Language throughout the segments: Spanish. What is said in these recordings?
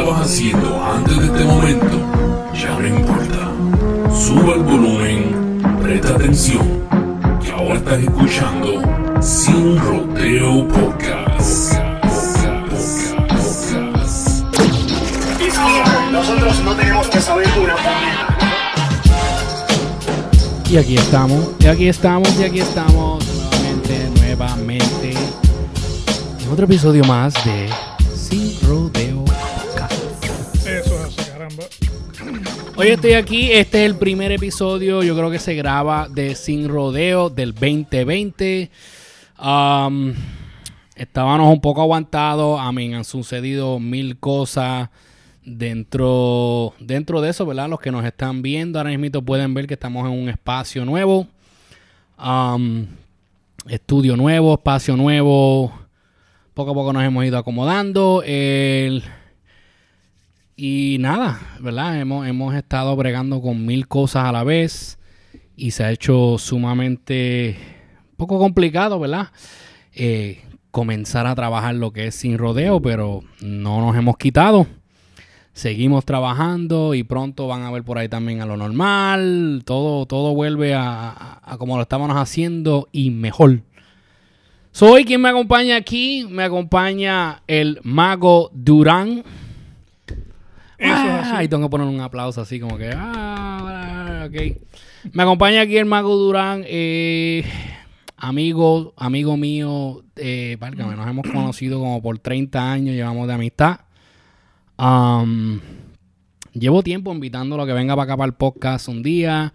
estabas haciendo antes de este momento ya no importa. Suba el volumen, presta atención, que ahora estás escuchando Sin Rodeo Podcast. Nosotros no tenemos que saber una puñeta. Y aquí estamos, y aquí estamos, y aquí estamos nuevamente, nuevamente. En otro episodio más de Hoy estoy aquí, este es el primer episodio, yo creo que se graba de Sin Rodeo del 2020. Um, estábamos un poco aguantados, a mí han sucedido mil cosas dentro, dentro de eso, ¿verdad? Los que nos están viendo ahora mismo pueden ver que estamos en un espacio nuevo, estudio nuevo, espacio nuevo. Poco a poco nos hemos ido acomodando. El, y nada, ¿verdad? Hemos, hemos estado bregando con mil cosas a la vez y se ha hecho sumamente poco complicado, ¿verdad? Eh, comenzar a trabajar lo que es sin rodeo, pero no nos hemos quitado. Seguimos trabajando y pronto van a ver por ahí también a lo normal. Todo, todo vuelve a- a como lo estábamos haciendo y mejor. Soy quien me acompaña aquí. Me acompaña el mago Durán. Eso es Ah, así. Ahí tengo que poner un aplauso así como que... Ah, ok. Me acompaña aquí el Mago Durán, eh, amigo, amigo mío, eh, nos hemos conocido como por 30 años, llevamos de amistad. Am, llevo tiempo invitándolo a que venga para acá para el podcast un día.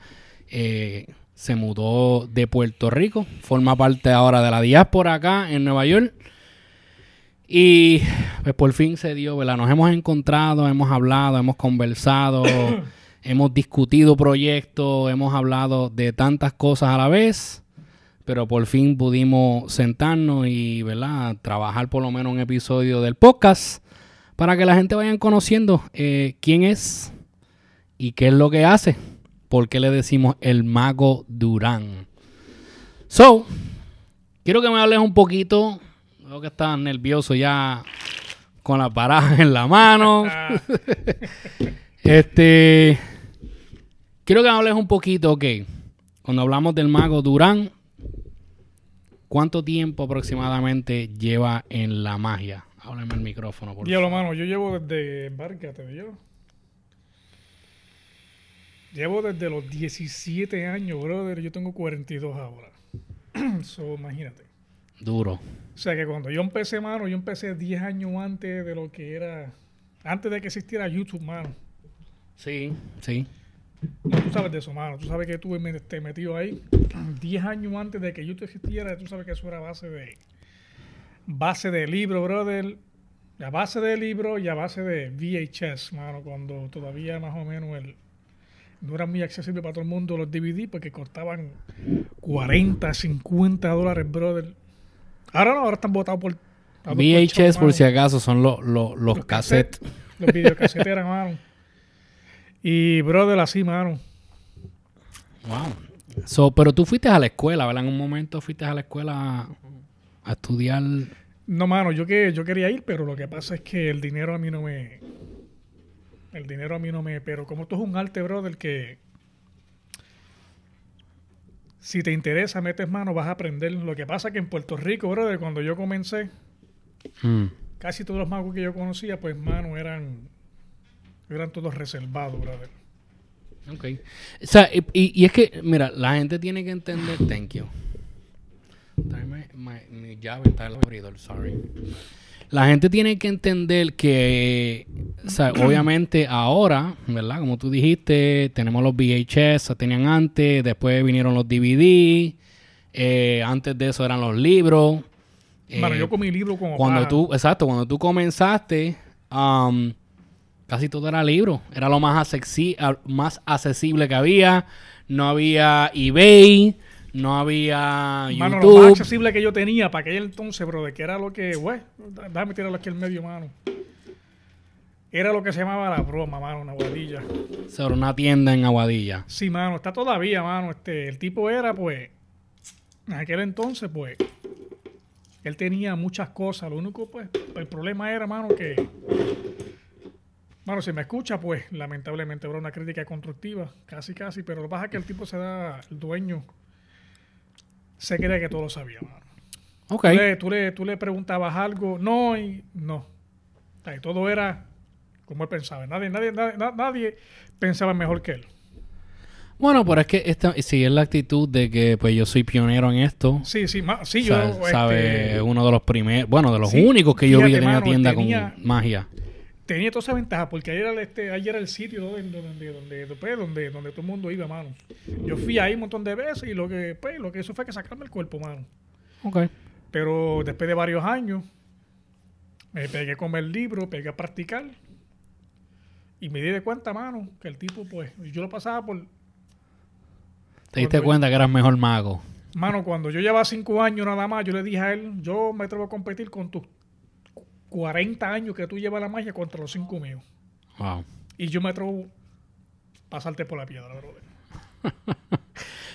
Eh, se mudó de Puerto Rico, forma parte ahora de la diáspora acá en Nueva York. Y pues por fin se dio, ¿verdad? Nos hemos encontrado, hemos hablado, hemos conversado, hemos discutido proyectos, hemos hablado de tantas cosas a la vez, pero por fin pudimos sentarnos y, ¿verdad? Trabajar por lo menos un episodio del podcast para que la gente vayan conociendo eh, quién es y qué es lo que hace, por qué le decimos el mago Durán. So, quiero que me hables un poquito. Veo que estás nervioso ya con la paraja en la mano. Este. Quiero que hables un poquito, ok. Cuando hablamos del mago Durán, ¿cuánto tiempo aproximadamente lleva en la magia? Háblame el micrófono, por diablo, favor. mano, yo llevo desde. Embárcate, yo. Llevo desde los 17 años, brother. Yo tengo 42 ahora. so, imagínate. Duro. O sea que cuando yo empecé, mano, yo empecé 10 años antes de lo que era. Antes de que existiera YouTube, mano. Sí, sí. No, tú sabes de eso, mano. Tú sabes que tú me- te metido ahí 10 años antes de que YouTube existiera. Tú sabes que eso era base de base de libro, brother. A base de libro y a base de VHS, mano. Cuando todavía más o menos el, no era muy accesible para todo el mundo los DVD porque costaban 40, 50 dólares, brother. Ahora no, ahora están botados por. VHS, por si acaso, son los, los, los cassettes. Los videocaseteras, mano. Y, brother, así, mano. Wow. So, pero tú fuiste a la escuela, ¿verdad? En un momento fuiste a la escuela a, a estudiar. No, mano, yo que yo quería ir, pero lo que pasa es que el dinero a mí no me. El dinero a mí no me. Pero como esto es un arte, brother, que. Si te interesa, metes mano, vas a aprender. Lo que pasa es que en Puerto Rico, brother, cuando yo comencé, Mm. casi todos los magos que yo conocía, pues, mano, eran. Eran todos reservados, brother. Ok. O sea, y, es que, mira, la gente tiene que entender. Thank you. My- mi llave está en el abridor, sorry. La gente tiene que entender que, o sea, obviamente ahora, ¿verdad? Como tú dijiste, tenemos los VHS, se tenían antes, después vinieron los DVD, eh, antes de eso eran los libros. Eh, yo con mi libro como cuando tú, exacto, cuando tú comenzaste, um, casi todo era libro. Era lo más, más accesible que había. No había eBay, no había Mano, lo más YouTube. accesible que yo tenía para aquel entonces, brother, que era lo que, güey, déjame tirarlo aquí al medio, mano. Era lo que se llamaba la broma, mano, una guadilla. Sobre una tienda en Aguadilla. Sí, mano, está todavía, mano. Este, el tipo era, pues, en aquel entonces, pues, él tenía muchas cosas. Lo único, pues, el problema era, mano, que Bueno, si me escucha, pues lamentablemente habrá una crítica constructiva, casi casi, pero lo que pasa es que el tipo se da, el dueño se cree que todo lo sabía, mano. Ok. Tú, le, tú, le, tú le preguntabas algo, no, y no. Sea, todo era como él pensaba. Nadie, nadie, nadie, na- nadie pensaba mejor que él. Bueno, pero es que esta, sí es la actitud de que pues yo soy pionero en esto. Sí, sí, ma- sí, O sea, yo sabe, este, uno de los primeros, bueno, de los Sí, únicos que yo vi que tenía mano, tienda tenía- con magia. Tenía toda esa ventaja porque ayer era el, este, ayer era el sitio donde, donde, donde, donde, donde, donde todo el mundo iba, mano. Yo fui ahí un montón de veces y lo que, pues, lo que hizo fue que sacarme el cuerpo, mano. Ok. Pero después de varios años, me pegué con el libro, pegué a practicar. Y me di de cuenta, mano, que el tipo, pues, yo lo pasaba por. Te diste cuenta que eras mejor mago. Mano, cuando yo llevaba cinco años nada más, yo le dije a él, yo me atrevo a competir con tus 40 años que tú llevas la magia contra los cinco míos. Wow. Y yo me atrevo a pasarte por la piedra, brother.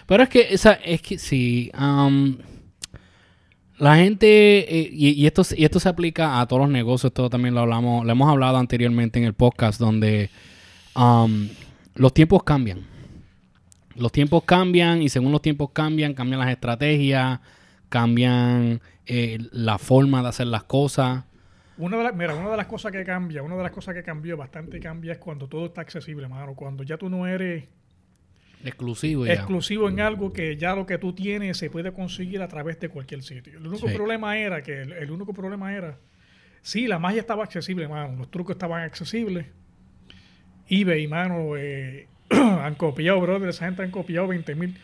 Pero es que, esa, es que sí. am, la gente, eh, y, y esto, y esto se aplica a todos los negocios, esto también lo hablamos, lo hemos hablado anteriormente en el podcast, donde am, los tiempos cambian. Los tiempos cambian y según los tiempos cambian, cambian las estrategias, cambian eh, la forma de hacer las cosas. Una de las, mira, una de las cosas que cambia, una de las cosas que cambió, bastante cambia, es cuando todo está accesible, mano. Cuando ya tú no eres Exclusivo ya. exclusivo en algo que ya lo que tú tienes se puede conseguir a través de cualquier sitio. El único Sí. problema era que el, el único problema era sí, la magia estaba accesible, mano, los trucos estaban accesibles. eBay, mano, eh, han copiado, brother, esa gente han copiado 20 mil.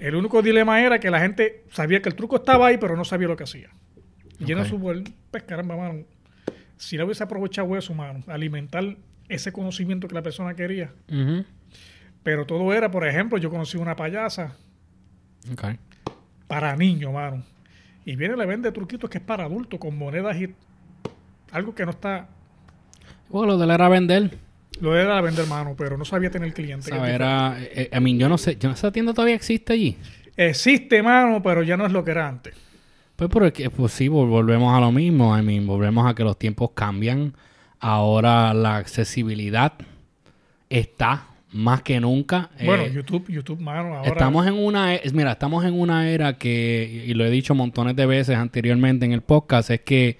El único dilema era que la gente sabía que el truco estaba ahí, pero no sabía lo que hacía. Y en Ok. su pues caramba, mano, si no hubiese aprovechado eso, mano, alimentar ese conocimiento que la persona quería. Pero todo era, por ejemplo, yo conocí una payasa para niños, mano. Y viene le vende truquitos que es para adultos, con monedas y algo que no está. Bueno, lo de él era vender. Lo era vender, mano, pero no sabía tener cliente. ¿sabes? Era, eh, a mí, yo no sé, yo, esa tienda todavía existe allí. Existe, mano, pero ya no es lo que era antes. Pues porque, pues sí, vol- volvemos a lo mismo. I mean, volvemos a que los tiempos cambian. Ahora la accesibilidad está más que nunca. Bueno, Eh, YouTube, YouTube, mano, ahora. Estamos en una, e- mira, estamos en una era que, y lo he dicho montones de veces anteriormente en el podcast, es que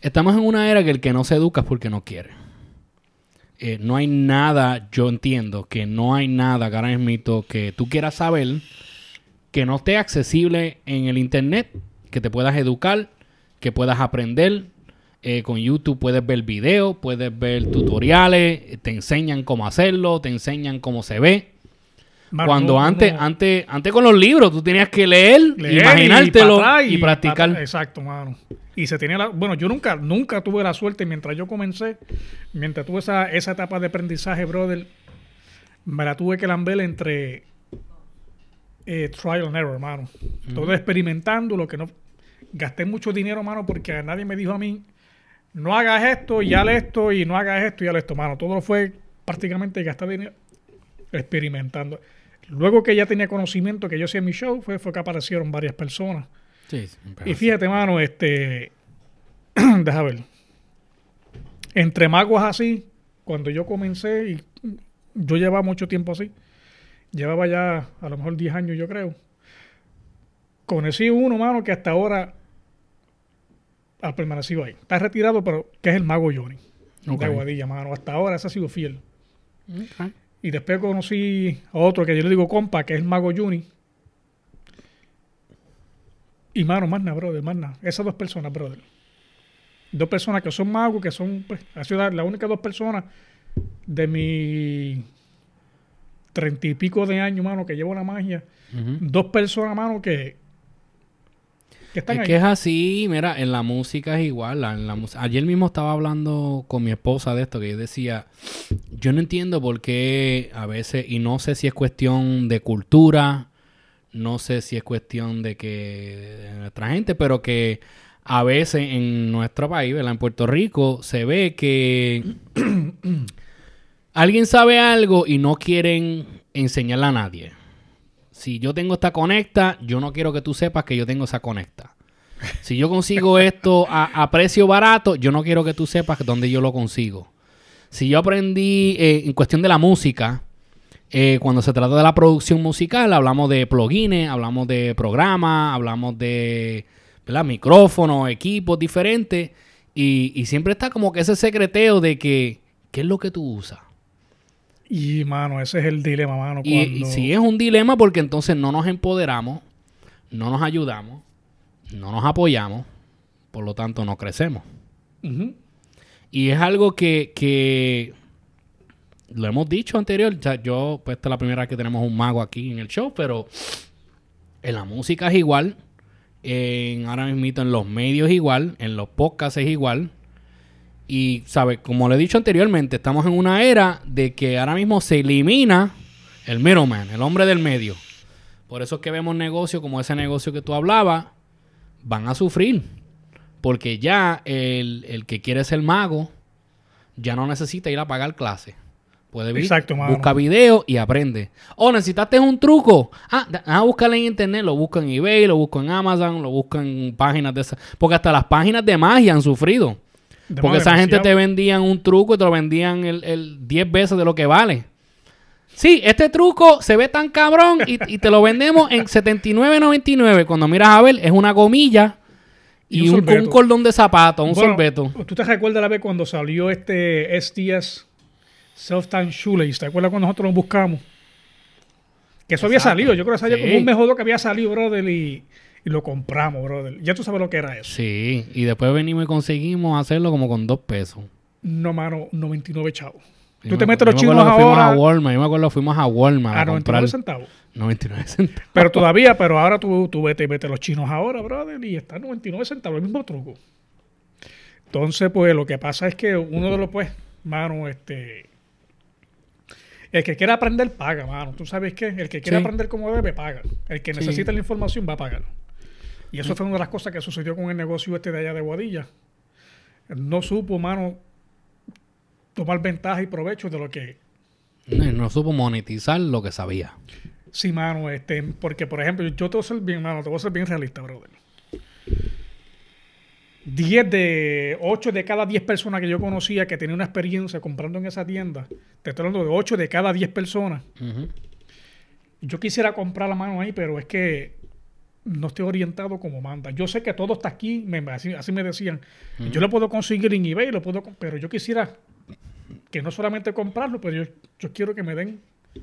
estamos en una era que el que no se educa es porque no quiere. Eh, no hay nada, yo entiendo que no hay nada, ahora mismo, que tú quieras saber que no esté accesible en el internet, que te puedas educar, que puedas aprender. Eh, con YouTube puedes ver videos, puedes ver tutoriales, te enseñan cómo hacerlo, te enseñan cómo se ve. Cuando antes, uno antes, antes con los libros, tú tenías que leer, leer imaginártelo y, practicar. Exacto, mano. Y se tenía la. Bueno, yo nunca, nunca tuve la suerte mientras yo comencé, mientras tuve esa, esa etapa de aprendizaje, brother, me la tuve que lamber entre eh, trial and error, mano. Todo experimentando, lo que no. Gasté mucho dinero, mano, porque nadie me dijo a mí, no hagas esto y haz esto, y no hagas esto y haz esto, mano. Todo fue prácticamente gastar dinero experimentando. Luego que ya tenía conocimiento que yo hacía mi show, fue, fue que aparecieron varias personas. Sí, Y fíjate, mano, este. Deja ver. Entre magos así, cuando yo comencé, y yo llevaba mucho tiempo así, llevaba ya a lo mejor 10 años, yo creo. Conocí uno, mano, que hasta ahora ha permanecido ahí. Está retirado, pero que es el mago Johnny. De Aguadilla, mano. Hasta ahora ese ha sido fiel. Y después conocí a otro que yo le digo compa, que es el Mago Juni. Y mano, más nada, brother, más nada. Esas dos personas, brother. Dos personas que son magos, que son, pues, ha sido las únicas dos personas de mi treinta y pico de años, mano, que llevo la magia. Dos personas, mano, que, que están Es ahí. que es así, mira, en la música es igual. en la Ayer mismo estaba hablando con mi esposa de esto, que yo decía, yo no entiendo por qué a veces, y no sé si es cuestión de cultura, no sé si es cuestión de que de nuestra gente, pero que a veces en nuestro país, ¿verdad? en Puerto Rico, se ve que alguien sabe algo y no quieren enseñarle a nadie. Si yo tengo esta conecta, yo no quiero que tú sepas que yo tengo esa conecta. Si yo consigo esto a, a precio barato, yo no quiero que tú sepas dónde yo lo consigo. si yo aprendí eh, en cuestión de la música, eh, cuando se trata de la producción musical, hablamos de plugins, hablamos de programas, hablamos de ¿verdad? micrófonos, equipos diferentes. Y, y siempre está como que ese secreteo de que, ¿qué es lo que tú usas? Y, mano, ese es el dilema, mano. Y, y cuando- sí es un dilema porque entonces no nos empoderamos, no nos ayudamos, no nos apoyamos, por lo tanto no crecemos. Y es algo que, que lo hemos dicho anterior. O sea, yo, pues esta es la primera vez que tenemos un mago aquí en el show, pero en la música es igual. En, ahora mismo en los medios es igual, en los podcasts es igual. Y, ¿sabes? Como le he dicho anteriormente, estamos en una era de que ahora mismo se elimina el middleman, el hombre del medio. Por eso es que vemos negocios como ese negocio que tú hablabas, van a sufrir. Porque ya el, el que quiere ser mago ya no necesita ir a pagar clases. Puede ir, Exacto, busca video y aprende. O necesitaste un truco. Ah, ah, búscalo en internet, lo busco en eBay, lo busco en Amazon, lo busco en páginas de esas. Porque hasta las páginas de magia han sufrido. Porque esa gente te vendían un truco y te lo vendían el, el 10 veces de lo que vale. Sí, este truco se ve tan cabrón y, y te lo vendemos en 79.99. Cuando miras a ver, es una gomilla y, Y un un, sorbeto. un cordón de zapato, un Bueno, sorbeto. ¿Tú te recuerdas la vez cuando salió este SDS Self-Time Shoelace? ¿Te acuerdas cuando nosotros lo buscamos? Que eso había salido. Yo creo que salía Sí. como un mejor que había salido, brother, y, y lo compramos, brother. Ya tú sabes lo que era eso. Sí, y después venimos y conseguimos hacerlo como con dos pesos. No, mano, 99 chavos. Tú me te metes los chinos que fuimos a ahora Walmart. Yo me acuerdo que fuimos a Walmart a, a comprar 99 centavos. 99 centavos. Pero todavía, pero ahora tú, tú vete, vete los chinos ahora, brother, y está 99 centavos, el mismo truco. Entonces, pues lo que pasa es que uno de los, pues, mano, este. El que quiera aprender, paga, mano. Tú sabes qué? El que quiere Sí. aprender como debe, paga. El que Sí. necesita la información va a pagar. Y eso fue una de las cosas que sucedió con el negocio este de allá de Guadilla. No supo, mano, tomar ventaja y provecho de lo que No, no supo monetizar lo que sabía. Sí, mano, este, porque por ejemplo, yo te voy a ser bien, mano, te voy a ser bien realista, brother. 10 de 8 de cada 10 personas que yo conocía que tenían una experiencia comprando en esa tienda, te estoy hablando de 8 de cada 10 personas. Yo quisiera comprar la mano ahí, pero es que no estoy orientado como manda. Yo sé que todo está aquí, me- así, así me decían. Yo lo puedo conseguir en eBay, lo puedo, pero yo quisiera que no solamente comprarlo, pero yo, yo quiero que me den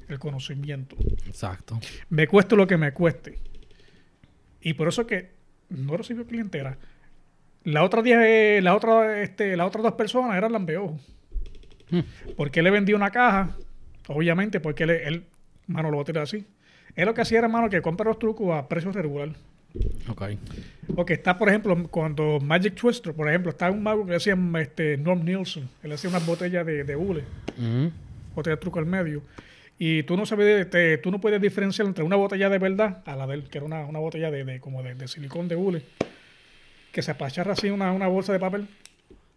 el conocimiento. Exacto. me cueste lo que me cueste. Y por eso que no recibió clientela. La otra diez, la otra, este, las otras dos personas eran lambeojos. Hmm. Porque le vendí una caja, obviamente, porque él, él, mano, lo voy a tirar así. Él lo que hacía hermano, que compra los trucos a precio regular. Ok. Porque está, por ejemplo, cuando Magic Twister, por ejemplo, está un mago que decía este, Norm Nielsen. Él hacía unas botellas de, de hule, botella de truco al medio. Y tú no sabes, este, tú no puedes diferenciar entre una botella de verdad a la de él, que era una, una botella de, de- como de, de silicón de hule, que se apacharra así una, una bolsa de papel.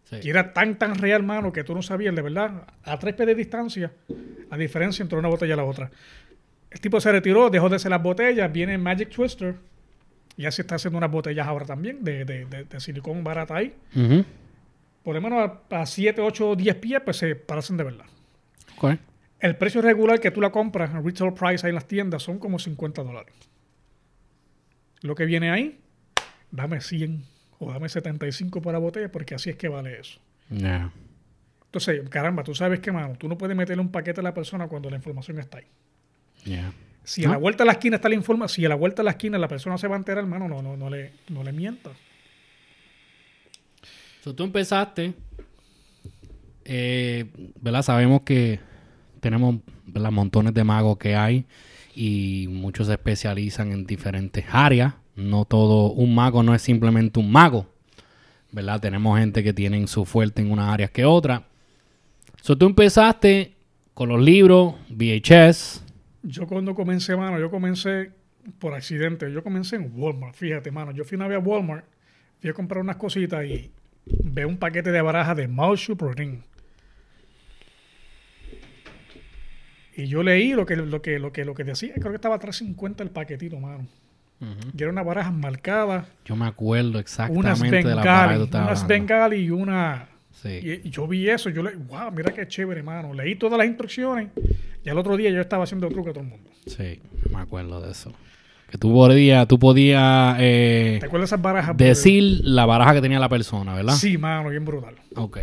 Sí. Y era tan, tan real, mano, que tú no sabías, de verdad, a tres pies de distancia, la diferencia entre una botella y la otra. El tipo se retiró, dejó de hacer las botellas, viene Magic Twister, y así está haciendo unas botellas ahora también, de, de, de- de silicón barata ahí. Por lo menos a 7, 8, 10 pies, pues se parecen de verdad. El precio regular que tú la compras, el retail price ahí en las tiendas, son como 50 dólares. Lo que viene ahí, dame 100 o dame 75 por la botella, porque así es que vale eso. Yeah. Entonces, caramba, tú sabes que, mano, tú no puedes meterle un paquete a la persona cuando la información está ahí. Yeah. Si a la vuelta de la esquina está la información, si a la vuelta de la esquina la persona se va a enterar, hermano, no, no, no, le, no le mientas. So, tú empezaste, eh, ¿verdad? Sabemos que tenemos ¿verdad? montones de magos que hay y muchos se especializan en diferentes áreas. No todo, un mago no es simplemente un mago, ¿verdad? Tenemos gente que tienen su fuerte en unas áreas que otras. So, tú empezaste con los libros, VHS. Yo cuando comencé, mano, yo comencé por accidente. Yo comencé en Walmart, fíjate, mano. Yo fui una vez a Walmart, fui a comprar unas cositas y veo un paquete de barajas de Mouse Protein. Y yo leí lo que, lo que, lo que, lo que decía, creo que estaba a 350 el paquetito, mano. Y eran unas barajas marcadas, Yo me acuerdo unas exactamente de la parada que tú Bengali, unas. Bengali y una Sí. Y, y yo vi eso, yo le, wow, mira qué chévere, hermano. Leí todas las instrucciones y al otro día yo estaba haciendo truco a todo el mundo. Sí, me acuerdo de eso. Que tú podías, tú podías eh, ¿Te acuerdas esas barajas? decir la baraja que tenía la persona, ¿verdad? Sí, mano, bien brutal. Ok.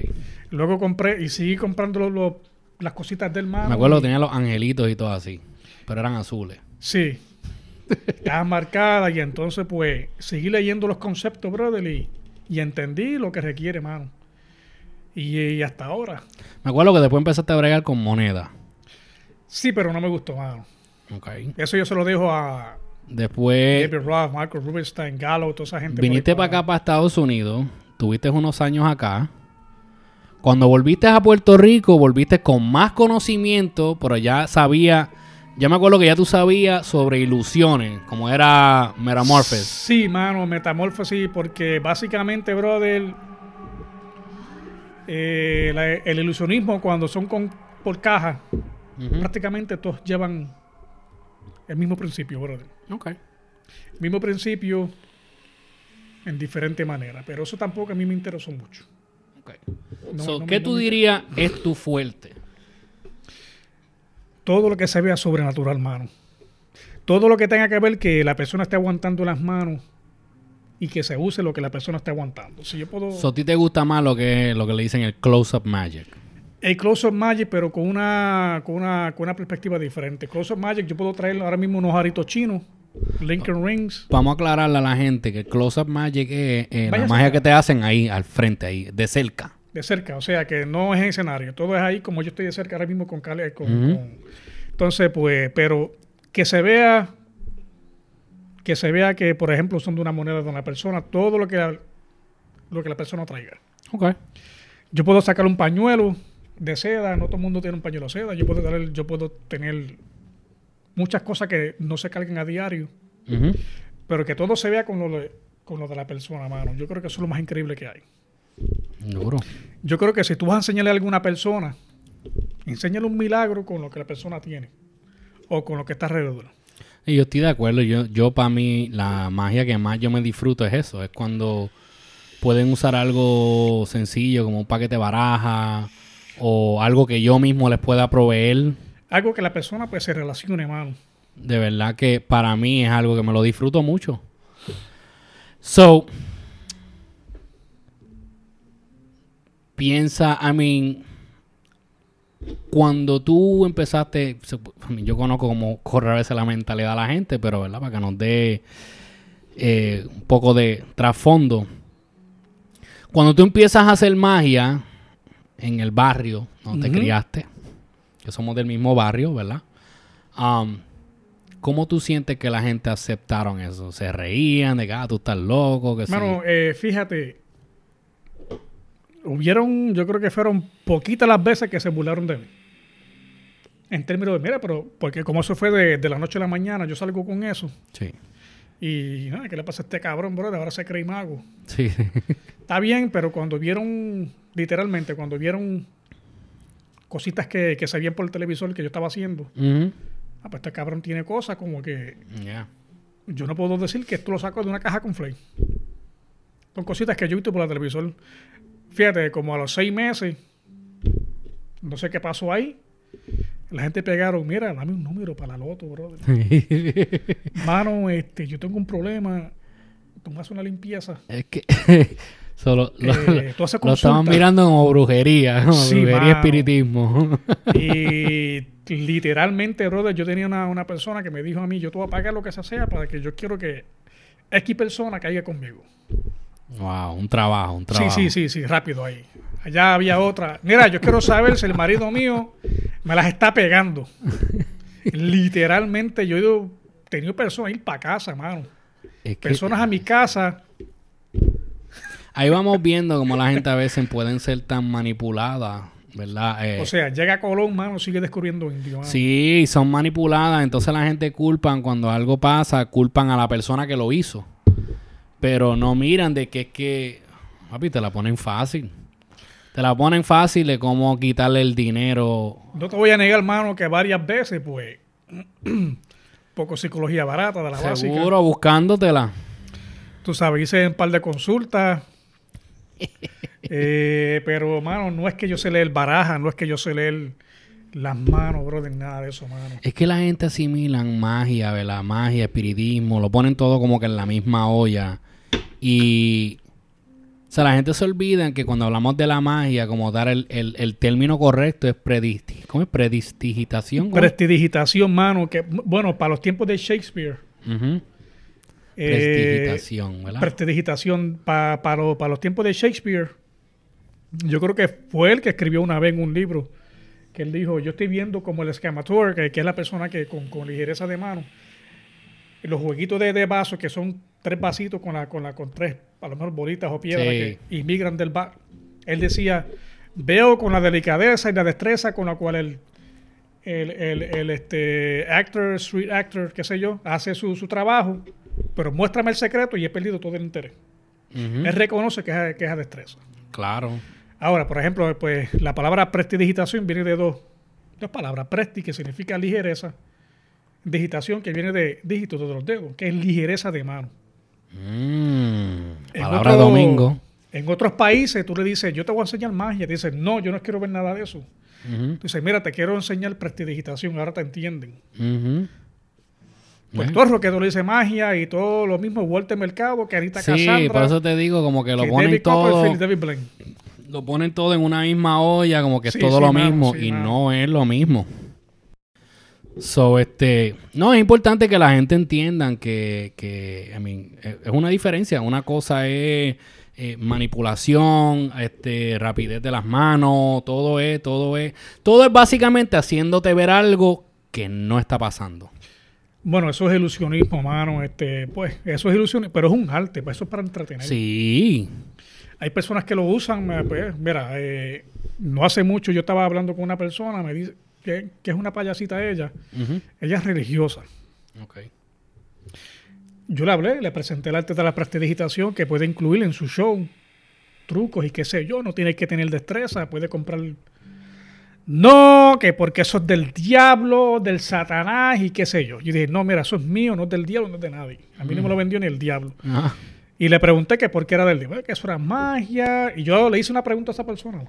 Luego compré y seguí comprando los- los- las cositas del mano. Me acuerdo que tenía los angelitos y todo así. Pero eran azules. Sí. Estaban marcadas y entonces pues seguí leyendo los conceptos, brother, y, y entendí lo que requiere, mano. Y, y hasta ahora. Me acuerdo que después empezaste a bregar con moneda. Sí, pero no me gustó, mano. Ok. Eso yo se lo dejo a Después David Roth, Marco Rubinstein, Gallo, toda esa gente. viniste ahí para acá, para Estados Unidos. Tuviste unos años acá. Cuando volviste a Puerto Rico, volviste con más conocimiento, pero ya sabía, ya me acuerdo que ya tú sabías sobre ilusiones, como era Metamorphosis. Sí, mano, metamorfosis, porque básicamente, brother, eh, la- el ilusionismo cuando son con, por caja, prácticamente todos llevan el mismo principio, brother. Ok. Mismo principio en diferente manera, pero eso tampoco a mí me interesó mucho. ok. No- So, no ¿Qué me- tú no dirías es tu fuerte? Todo lo que se vea sobrenatural, mano. Todo lo que tenga que ver que la persona esté aguantando las manos y que se use lo que la persona esté aguantando. Si yo puedo... So, ¿A ti te gusta más lo que, lo que le dicen el close-up magic? El Close-Up Magic, pero con una, con, una, con una perspectiva diferente. Close-Up Magic, yo puedo traer ahora mismo unos aritos chinos, Lincoln Rings. Vamos a aclararle a la gente que el close-up magic es eh, la magia acá. que te hacen ahí al frente, ahí, de cerca. de cerca, o sea que no es en escenario, todo es ahí como yo estoy de cerca ahora mismo con. Con, Ujú. con- entonces, pues, pero que se vea, que se vea que, por ejemplo, son de una moneda de una persona, todo lo que la, lo que la persona traiga. Ok. Yo puedo sacar un pañuelo de seda, no todo el mundo tiene un pañuelo de seda, yo puedo tener, yo puedo tener muchas cosas que no se carguen a diario, pero que todo se vea con lo de, con lo de la persona, mano. Yo creo que eso es lo más increíble que hay. Duro. Yo creo que si tú vas a enseñarle a alguna persona, enséñale un milagro con lo que la persona tiene o con lo que está alrededor. Y yo estoy de acuerdo. Yo, yo para mí, la magia que más yo me disfruto es eso. Es cuando pueden usar algo sencillo como un paquete de baraja o algo que yo mismo les pueda proveer. Algo que la persona pues se relacione, mano. De verdad que para mí es algo que me lo disfruto mucho. So, piensa, I mean, cuando tú empezaste, yo conozco cómo corre a veces la mentalidad de la gente, pero ¿verdad? Para que nos dé eh, un poco de trasfondo. Cuando tú empiezas a hacer magia en el barrio donde te criaste, que somos del mismo barrio, ¿verdad? Um, ¿Cómo tú sientes que la gente aceptaron eso? ¿Se reían de que ah, tú estás loco? Que sí? Eh, fíjate, hubieron, yo creo que fueron poquitas las veces que se burlaron de mí. En términos de, mira, pero porque como eso fue de, de la noche a la mañana, yo salgo con eso. Sí. Y, nada, ¿qué le pasa a este cabrón, bro? Ahora se cree mago. Sí. Está bien, pero cuando vieron, literalmente, cuando vieron cositas que, que se veían por el televisor que yo estaba haciendo, ah, pues este cabrón tiene cosas como que Ya. yo no puedo decir que esto lo saco de una caja con flake. Son cositas que yo he visto por el televisor. Fíjate, como a los seis meses, no sé qué pasó ahí, la gente pegaron, mira, dame un número para la loto, brother. Mano, este, yo tengo un problema, tú me haces una limpieza. es que solo lo, Eh, lo estaban mirando como brujería, como Sí, brujería mano. espiritismo. Y literalmente, brother, yo tenía una, una persona que me dijo a mí, yo te voy a pagar lo que sea para que yo quiero que X persona caiga conmigo. Wow, un trabajo, un Sí, trabajo. sí, sí, sí, rápido ahí. Allá había otra. Mira, yo quiero saber si el marido mío me las está pegando. Literalmente, yo he ido- tenido personas ir para casa, mano. Es que Personas a mi casa. ahí vamos viendo como la gente a veces pueden ser tan manipuladas, ¿verdad? Eh, O sea, llega a Colón, mano, sigue descubriendo indio. mano. Sí, son manipuladas, entonces la gente culpan cuando algo pasa, culpan a la persona que lo hizo. Pero no miran de que es que, papi, te la ponen fácil. Te la ponen fácil de cómo quitarle el dinero. No te voy a negar, mano, que varias veces, pues, poco psicología barata de la básica. Seguro, buscándotela. Tú sabes, hice un par de consultas. Eh, pero, mano, no es que yo sé leer baraja, no es que yo sé leer las manos, brother, nada de eso, mano. Es que la gente asimilan magia, ¿verdad? Magia, espiritismo, lo ponen todo como que en la misma olla. Y. O sea, la gente se olvida que cuando hablamos de la magia, como dar el, el, el término correcto es predisti ¿cómo es? mano, que, bueno, para los tiempos de Shakespeare. Eh, Prestidigitación, ¿verdad? prestidigitación para los tiempos de Shakespeare. Yo creo que fue él que escribió una vez en un libro que él dijo, yo estoy viendo como el escamator, que, que es la persona que con, con ligereza de mano, los jueguitos de, de vaso, que son tres vasitos con, la, con, la, con tres, a lo mejor bolitas o piedras Sí. que inmigran del bar. Él decía, veo con la delicadeza y la destreza con la cual el, el, el, el, este, actor, street actor, qué sé yo, hace su, su trabajo, pero muéstrame el secreto y he perdido todo el interés. Él reconoce que es, que es a destreza. Claro. Ahora, por ejemplo, pues la palabra prestidigitación viene de dos, dos palabras. Presti, que significa ligereza. Digitación, que viene de dígitos de los dedos, que es ligereza de mano. Mm, En palabra otro- domingo. En otros países tú le dices, yo te voy a enseñar magia. Te dicen, no, yo no quiero ver nada de eso. Tú dices, mira, te quiero enseñar prestidigitación, ahora te entienden. Pues todo que tú le dices magia y todo lo mismo, Walter Mercado, que Anita Sí, Cassandra, por eso te digo, como que lo que ponen David todo, David Blaine. Lo ponen todo en una misma olla, como que es todo sí, lo mano, mismo sí, y mano. no es lo mismo. So, este, no, es importante que la gente entiendan que, que I mean, eh, es una diferencia. Una cosa es eh, manipulación, este, rapidez de las manos, todo es, todo es, todo es básicamente haciéndote ver algo que no está pasando. Bueno, eso es ilusionismo, mano. Este, pues, eso es ilusionismo, pero es un arte, pues eso es para entretener. Sí. Hay personas que lo usan, eh, pues, mira, eh, no hace mucho yo estaba hablando con una persona, me dice que, que es una payasita ella, ella es religiosa. Ok. Yo le hablé, le presenté el arte de la prestidigitación que puede incluir en su show trucos y qué sé yo, no tiene que tener destreza, puede comprar... No, que porque eso es del diablo, del satanás y qué sé yo. Yo dije, no, mira, eso es mío, no es del diablo, no es de nadie. A mí no me lo vendió ni el diablo. Ah, Y le pregunté que por qué era del diablo, que eso era magia. Y yo le hice una pregunta a esa persona.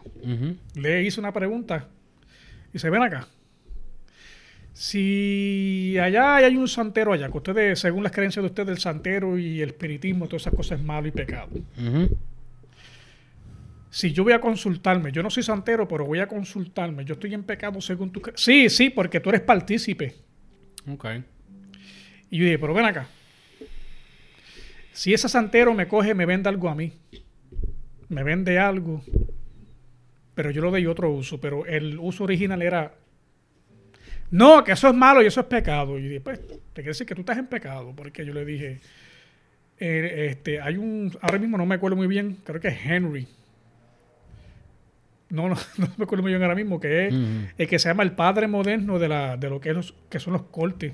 Le hice una pregunta. Y se ven acá. Si allá hay un santero allá, que ustedes, según las creencias de ustedes, el santero y el espiritismo, todas esas cosas es malo y pecado. Si yo voy a consultarme, yo no soy santero, pero voy a consultarme, yo estoy en pecado según tu... Sí, sí, porque tú eres partícipe. Ok. Y yo dije, pero ven acá. Si ese santero me coge, me vende algo a mí. Me vende algo. Pero yo lo doy otro uso. Pero el uso original era. No, que eso es malo y eso es pecado. Y pues, te quiere decir que tú estás en pecado. Porque yo le dije. eh, este, hay un. Ahora mismo no me acuerdo muy bien. Creo que es Henry. No, no, no me acuerdo muy bien ahora mismo. Que es Ujú. el que se llama el padre moderno de, la, de lo que, es los, que son los cortes,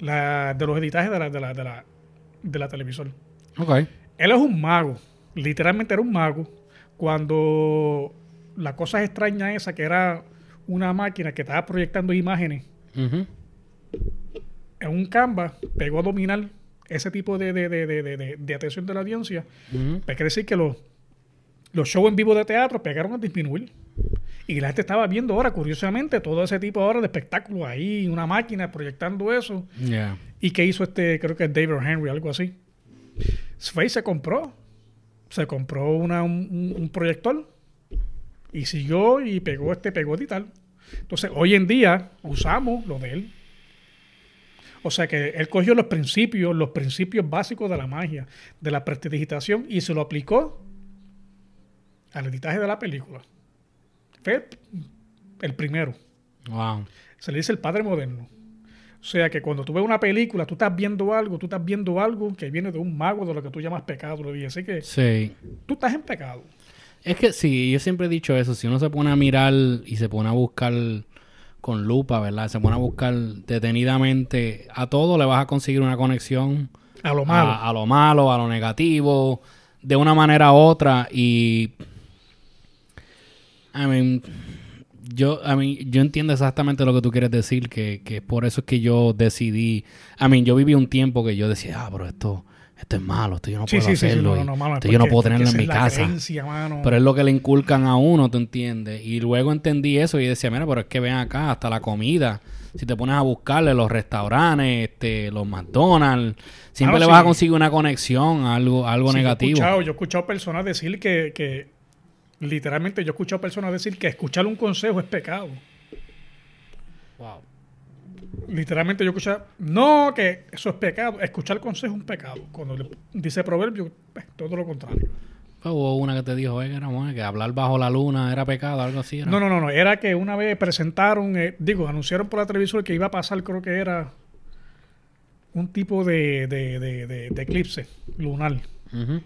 la- de los editajes de la, de, la, de, la, de la televisor. Ok. Él es un mago, literalmente era un mago, cuando la cosa extraña esa, que era una máquina que estaba proyectando imágenes Ujú. en un canvas, pegó a dominar ese tipo de, de, de, de, atención de la audiencia, Ujú. pues quiere decir que los, los shows en vivo de teatro pegaron a disminuir. Y la gente estaba viendo ahora, curiosamente, todo ese tipo ahora de espectáculos ahí, una máquina proyectando eso. ¿Y qué hizo este, creo que es David Henry, algo así? Y se compró. Se compró una, un, proyector y siguió y pegó este, pegó y tal. Entonces, hoy en día usamos lo de él. O sea que él cogió los principios, los principios básicos de la magia, de la prestidigitación y se lo aplicó al editaje de la película. Fue el primero. Wow. Se le dice el padre moderno. O sea que cuando tú ves una película, tú estás viendo algo, tú estás viendo algo que viene de un mago de lo que tú llamas pecado. Lo dije. Así que Sí. tú estás en pecado. Es que sí, yo siempre he dicho eso. Si uno se pone a mirar y se pone a buscar con lupa, ¿verdad? Se pone a buscar detenidamente, a todo le vas a conseguir una conexión A lo malo. A, a lo malo, a lo negativo, de una manera u otra. Y. I mean, yo, I mean, yo entiendo exactamente lo que tú quieres decir, que, que por eso es que yo decidí. I mean, yo viví un tiempo que yo decía, ah, pero esto, esto es malo, esto yo no Sí, puedo sí, sí, sí, hacerlo. no, no, esto yo no puedo tenerlo en mi casa. creencia. Pero es lo que le inculcan a uno, ¿tú entiendes? Y luego entendí eso y decía, mira, pero es que ven acá, hasta la comida. Si te pones a buscarle los restaurantes, este, los McDonald's, siempre le vas a conseguir una conexión, algo, algo negativo. Yo he, escuchado, yo he escuchado personas decir que, que, literalmente, yo he escuchado personas decir que escuchar un consejo es pecado. Wow. Literalmente yo he escuchado, no, que eso es pecado. Escuchar consejo es un pecado. Cuando le- dice proverbio, pues, todo lo contrario. Hubo una que te dijo, "Oye, que, era, bueno, que hablar bajo la luna era pecado, algo así. Era. No, no, no, no. Era que una vez presentaron, eh, digo, anunciaron por la televisión que iba a pasar, creo que era un tipo de, de, de, eclipse lunar. Ujú.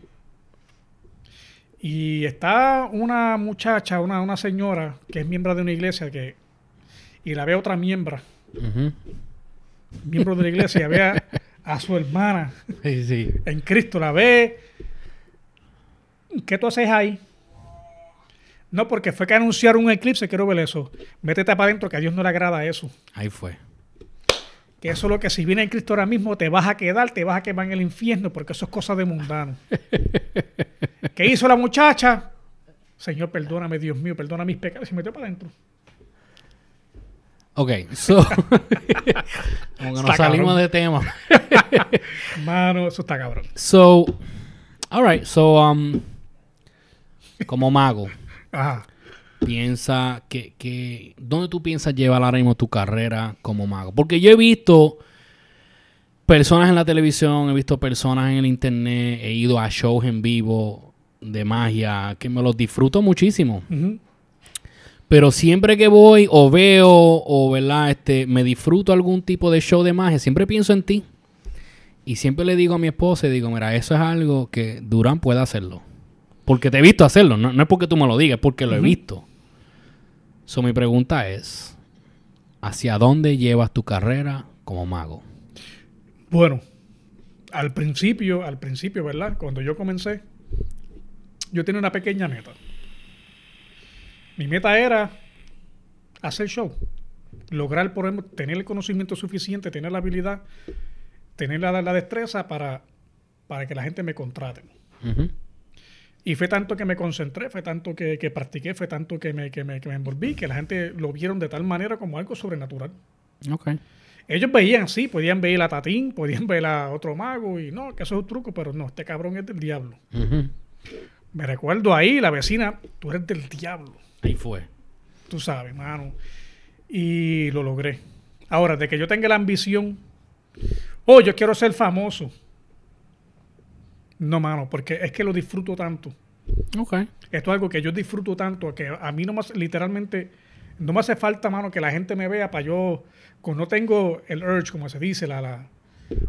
Y está una muchacha, una, una señora que es miembro de una iglesia que y la ve otra miembro, Ujú. miembro de la iglesia, y ve a, a su hermana Sí, sí. en Cristo, la ve. ¿Qué tú haces ahí? No, porque fue que anunciaron un eclipse, quiero ver eso. Métete para adentro, que a Dios no le agrada eso. Ahí fue. Que eso es lo que si viene en Cristo ahora mismo te vas a quedar, te vas a quemar en el infierno, porque eso es cosa de mundano. ¿Qué hizo la muchacha? Señor, perdóname, Dios mío, perdona mis pecados. Y se metió para adentro. Ok, so. como que nos salimos de tema. Mano, eso está cabrón. So, alright, so, um, como mago, Ajá. Piensa que, que, ¿dónde tú piensas llevar ahora mismo tu carrera como mago? Porque yo he visto personas en la televisión, he visto personas en el internet, he ido a shows en vivo de magia, que me los disfruto muchísimo. Pero siempre que voy o veo o verdad, este, me disfruto algún tipo de show de magia, siempre pienso en ti. Y siempre le digo a mi esposa, y digo, mira, eso es algo que Durán puede hacerlo. Porque te he visto hacerlo, no, no es porque tú me lo digas, es porque lo he visto. So, mi pregunta es, ¿hacia dónde llevas tu carrera como mago? Bueno, al principio, al principio, ¿verdad? Cuando yo comencé, yo tenía una pequeña meta. Mi meta era hacer show. Lograr, por ejemplo, tener el conocimiento suficiente, tener la habilidad, tener la, la destreza para, para que la gente me contrate. Y fue tanto que me concentré, fue tanto que, que practiqué, fue tanto que me, que, me, que me envolví, que la gente lo vieron de tal manera como algo sobrenatural. Ok. Ellos veían, sí, podían ver a Tatín, podían ver a otro mago y no, que eso es un truco, pero no, este cabrón es del diablo. Me recuerdo ahí, la vecina, tú eres del diablo, Ahí fue. tú sabes, mano. Y lo logré. Ahora, de que yo tenga la ambición, oh, yo quiero ser famoso. No, mano, porque es que lo disfruto tanto. Ok. Esto es algo que yo disfruto tanto que a mí no más, literalmente, no me hace falta, mano, que la gente me vea para yo, cuando no tengo el urge, como se dice, la, la,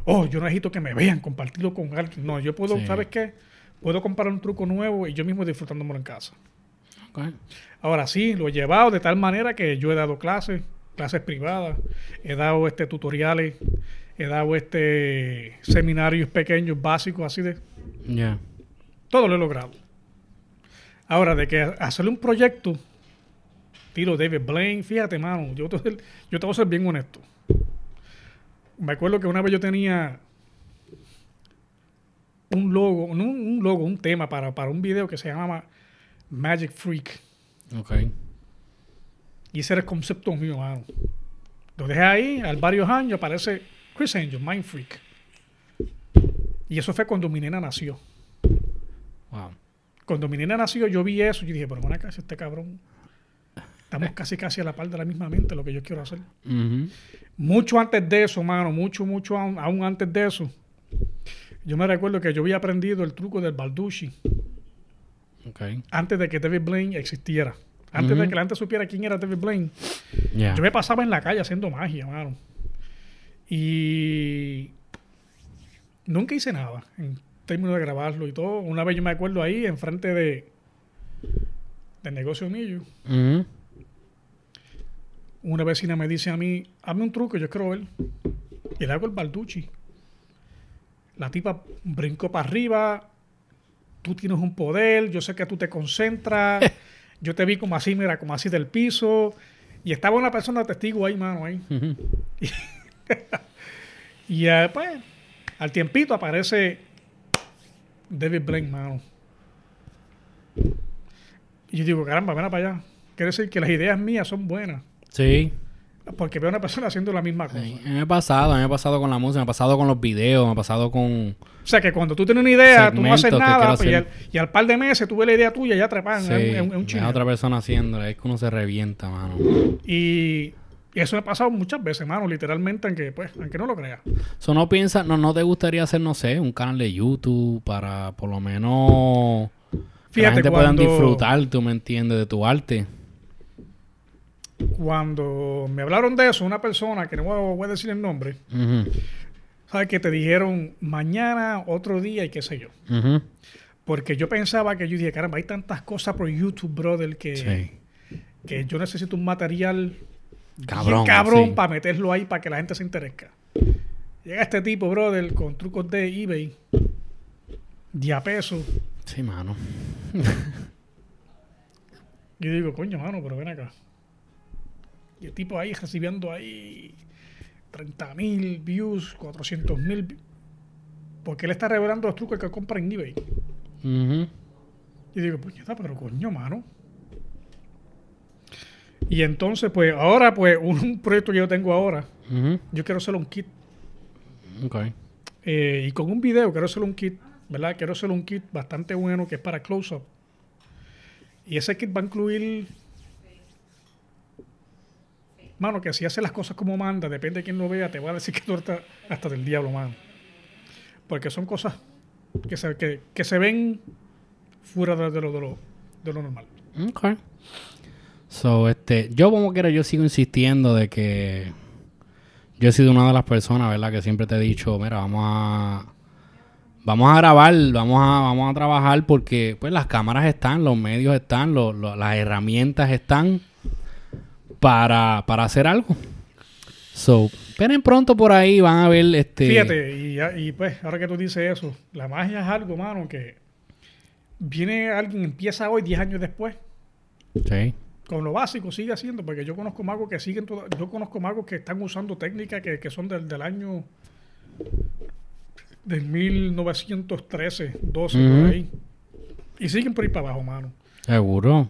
oh, yo necesito que me vean, compartirlo con alguien. No, yo puedo, Sí. ¿sabes qué? Puedo comprar un truco nuevo y yo mismo disfrutándomelo en casa. Ok. Ahora sí, lo he llevado de tal manera que yo he dado clases, clases privadas, he dado este tutoriales, he dado este seminarios pequeños, básicos, así de, Ya. todo lo he logrado. Ahora, de que hacerle un proyecto, tiro David Blaine, fíjate, mano, yo te, voy a ser- yo te voy a ser bien honesto. Me acuerdo que una vez yo tenía un logo, no un logo, un tema para, para un video que se llamaba Magic Freak. Ok. Y ese era el concepto mío, mano. Lo dejé ahí, al varios años aparece Chris Angel, Mind Freak. Y eso fue cuando mi nena nació. Wow. Cuando mi nena nació, yo vi eso y dije, pero bueno, casi este cabrón. Estamos casi casi a la par de la misma mente, lo que yo quiero hacer. Mucho antes de eso, mano, mucho, mucho aún, aún antes de eso. Yo me recuerdo que yo había aprendido el truco del baldushi Ok. antes de que David Blaine existiera. Antes de que la gente supiera quién era David Blaine. Yo me pasaba en la calle haciendo magia, mano. Y nunca hice nada en términos de grabarlo y todo. Una vez yo me acuerdo ahí, enfrente de del negocio mío, una vecina me dice a mí, hazme un truco, yo quiero ver. Y le hago el balduchi. La tipa brincó para arriba, tú tienes un poder, yo sé que tú te concentras, yo te vi como así, mira, como así del piso. Y estaba una persona testigo ahí, mano, ahí. Y eh, pues, al tiempito aparece David Blaine, mano. Y yo digo, caramba, ven para allá. Quiere decir que las ideas mías son buenas. Sí. Porque veo a una persona haciendo la misma cosa. Sí, me ha pasado, me ha pasado con la música, me ha pasado con los videos, me ha pasado con... O sea, que cuando tú tienes una idea, tú no haces nada, pues, y, al, y al par de meses tú ves la idea tuya y ya trepan. Sí, es, un- es un- otra persona haciéndolo, es que uno se revienta, mano. Y, y eso me ha pasado muchas veces, mano, literalmente, aunque, pues, aunque no lo creas. Eso no piensa, no, no te gustaría hacer, no sé, un canal de YouTube para por lo menos que la Fíjate, gente cuando, pueda disfrutar, tú me entiendes, de tu arte. cuando me hablaron de eso, una persona, que no voy a- decir el nombre, ¿sabes? Que te dijeron mañana, otro día y qué sé yo. Porque yo pensaba que yo dije, caramba, hay tantas cosas por YouTube, brother, que, Sí. que yo necesito un material Cabrón, cabrón, sí. para meterlo ahí para que la gente se interese. Llega este tipo, brother, con trucos de eBay, de a peso. Sí, mano. Y yo digo, coño, mano, pero ven acá. Y el tipo ahí recibiendo ahí 30 mil views, 400 mil. Porque él está revelando los trucos que compra en eBay. Ujú. Y digo, puñeta, pero coño, mano. Y entonces, pues, ahora, pues, un, proyecto que yo tengo ahora, yo quiero hacer un kit. Ok. eh, y con un video quiero hacer un kit, ¿verdad? Quiero hacer un kit bastante bueno que es para close-up. Y ese kit va a incluir... Mano, que si hace las cosas como manda, depende de quién lo vea, te va a decir que tú estás hasta del diablo, mano. Porque son cosas que se, que, que se ven fuera de, de lo, de, lo, de lo normal. Ok. So, este, yo como quiera, yo sigo insistiendo de que yo he sido una de las personas, ¿verdad? Que siempre te he dicho, mira, vamos a vamos a grabar, vamos a vamos a trabajar porque pues las cámaras están, los medios están, lo- lo- las herramientas están para, para hacer algo. So, esperen pronto por ahí, van a ver este Fíjate, y, y pues, ahora que tú dices eso, la magia es algo, mano, que viene alguien, empieza hoy, 10 años después, Sí. Con lo básico sigue haciendo, porque yo conozco magos que siguen, toda- yo conozco magos que están usando técnicas que, que son del, del año del 1913, 12, Ujú. por ahí. Y siguen por ahí para abajo, mano. Seguro.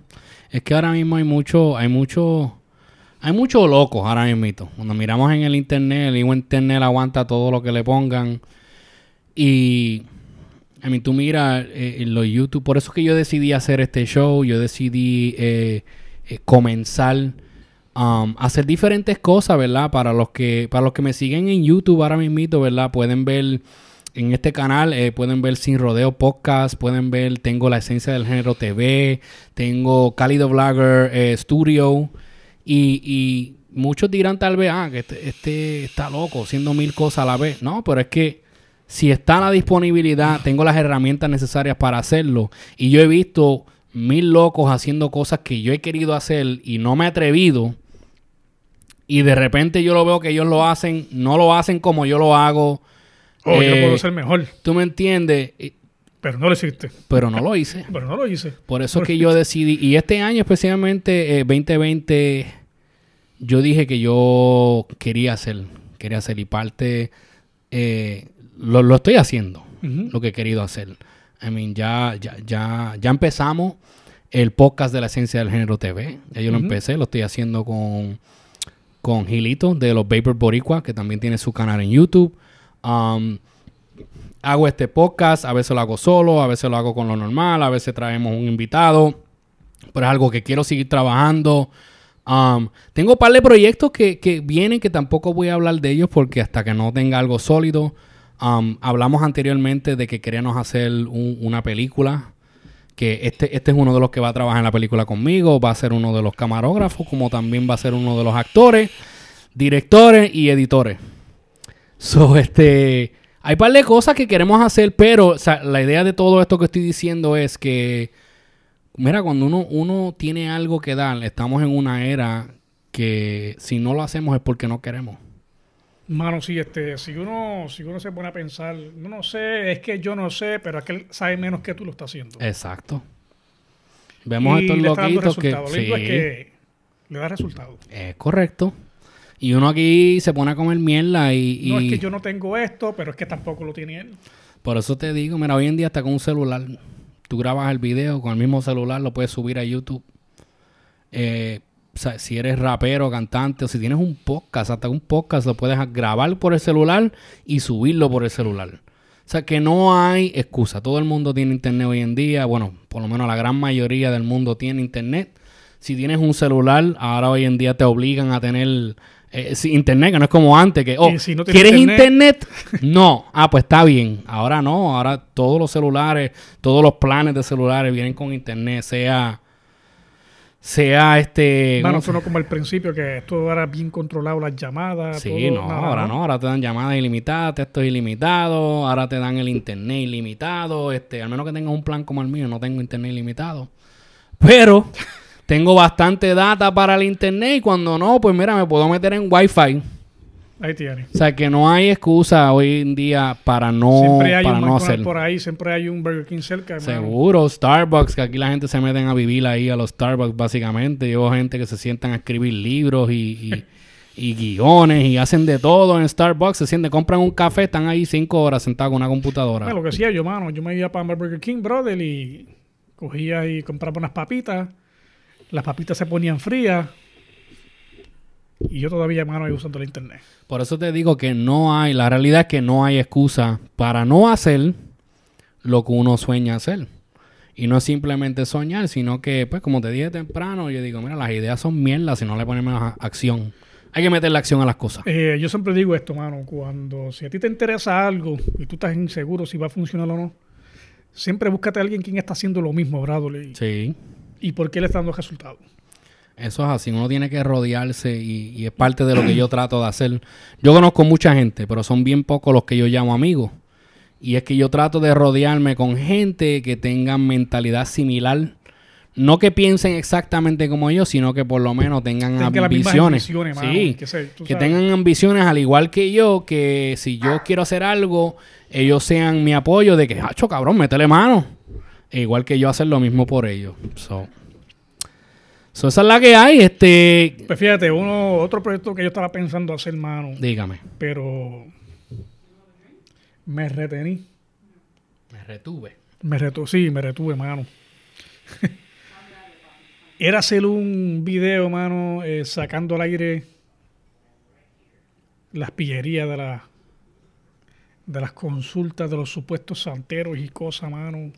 Es que ahora mismo hay mucho, hay mucho, hay muchos locos ahora mismo. Cuando miramos en el internet, el internet aguanta todo lo que le pongan. Y a mí tú miras eh, en los YouTube, por eso es que yo decidí hacer este show, yo decidí eh, eh, comenzar um, a hacer diferentes cosas, ¿verdad? Para los que, para los que me siguen en YouTube ahora mismo, ¿verdad? Pueden ver en este canal, eh, pueden ver Sin Rodeo Podcast, pueden ver, tengo la esencia del género TV, tengo Cálido Vlogger eh, Studio y, y muchos dirán tal vez, ah, que este, este está loco, haciendo mil cosas a la vez. No, pero es que si está la disponibilidad, tengo las herramientas necesarias para hacerlo. Y yo he visto mil locos haciendo cosas que yo he querido hacer y no me he atrevido. Y de repente yo lo veo que ellos lo hacen, no lo hacen como yo lo hago. Oh, yo Eh, puedo ser mejor, ¿Tú me entiendes? Pero no lo hiciste. Pero no lo hice. Pero no lo hice. Por eso es que yo decidí, y este año especialmente, eh, 2020, yo dije que yo quería hacer, quería hacer, y parte, eh, lo, lo estoy haciendo, lo que he querido hacer. I mean, ya, ya, ya, ya empezamos el podcast de la esencia del género TV. Ya yo lo empecé, lo estoy haciendo con, con Gilito de los Vapor Boricua, que también tiene su canal en YouTube. Um, hago este podcast, a veces lo hago solo, a veces lo hago con lo normal, a veces traemos un invitado, pero es algo que quiero seguir trabajando. Um, tengo un par de proyectos que, que vienen que tampoco voy a hablar de ellos porque hasta que no tenga algo sólido. Um, hablamos anteriormente de que queríamos hacer un- una película. Que este, este es uno de los que va a trabajar en la película conmigo. Va a ser uno de los camarógrafos, como también va a ser uno de los actores, directores y editores. So, este. Hay un par de cosas que queremos hacer, pero la idea de todo esto que estoy diciendo es que. Mira, cuando uno, uno tiene algo que dar, estamos en una era que si no lo hacemos es porque no queremos. Mano, sí, este, si uno, si uno se pone a pensar, no, no sé, es que yo no sé, pero aquel sabe menos que tú lo está haciendo. Exacto. Vemos y estos loquitos que. Lo Sí, es que le da resultado. es correcto. Y uno aquí se pone a comer mierda y. y No es que yo no tengo esto, pero es que tampoco lo tiene él. Por eso te digo, mira, hoy en día hasta con un celular, tú grabas el video con el mismo celular, lo puedes subir a YouTube. Eh, sea, si eres rapero, cantante, o si tienes un podcast, hasta un podcast lo puedes grabar por el celular y subirlo por el celular. O sea, que no hay excusa. Todo el mundo tiene internet hoy en día. Bueno, por lo menos la gran mayoría del mundo tiene internet. Si tienes un celular, ahora hoy en día te obligan a tener eh, sí, internet, que no es como antes, que, oh, si no ¿quieres internet? internet? no. Ah, pues está bien. Ahora no, ahora todos los celulares, todos los planes de celulares vienen con internet, sea, sea este... ¿cómo eso no como al principio, que esto era bien controlado, las llamadas. Sí, todo, no, nada, ahora no, ahora te dan llamadas ilimitadas, textos ilimitados, ahora te dan el internet ilimitado, este, al menos que tengas un plan como el mío, no tengo internet ilimitado. Pero tengo bastante data para el internet y cuando no, pues mira, me puedo meter en Wi-Fi. Ahí tiene. O sea que no hay excusa hoy en día para no, siempre hay para un no hacer. por ahí, siempre hay un Burger King cerca. Seguro, Starbucks, que aquí la gente se meten a vivir ahí a los Starbucks básicamente. Llevo gente que se sientan a escribir libros y, y, y guiones y hacen de todo en Starbucks. Se sienten, compran un café, están ahí cinco horas sentados con una computadora. Bueno, lo que hacía yo, mano, yo me iba para Burger King, brother, y cogía y compraba unas papitas. Las papitas se ponían frías. Y yo todavía, mano, ahí usando el internet. Por eso te digo que no hay, la realidad es que no hay excusa para no hacer lo que uno sueña hacer. Y no es simplemente soñar, sino que, pues, como te dije temprano, yo digo, mira, las ideas son mierda si no le ponemos acción. Hay que meterle acción a las cosas. Eh, yo siempre digo esto, mano, cuando si a ti te interesa algo y tú estás inseguro si va a funcionar o no, siempre búscate a alguien quien está haciendo lo mismo, Bradley. Sí. Y por qué le está dando resultados. Eso es así, uno tiene que rodearse y, y es parte de lo que yo trato de hacer. Yo conozco mucha gente, pero son bien pocos los que yo llamo amigos. Y es que yo trato de rodearme con gente que tengan mentalidad similar. No que piensen exactamente como yo, sino que por lo menos tengan Tenga ambiciones. ambiciones, sí, que tengan ambiciones al igual que yo, que si yo quiero hacer algo, ellos sean mi apoyo de que, hacho, cabrón, métele mano. E igual que yo hacer lo mismo por ellos. So, so esa es la que hay. Este, Pues fíjate, uno, otro proyecto que yo estaba pensando hacer, mano, dígame. pero me retení. Me retuve. Me retu sí, me retuve, mano. Era hacer un video, mano, eh, sacando al aire las pillerías de, la, de las consultas de los supuestos santeros y cosas, mano.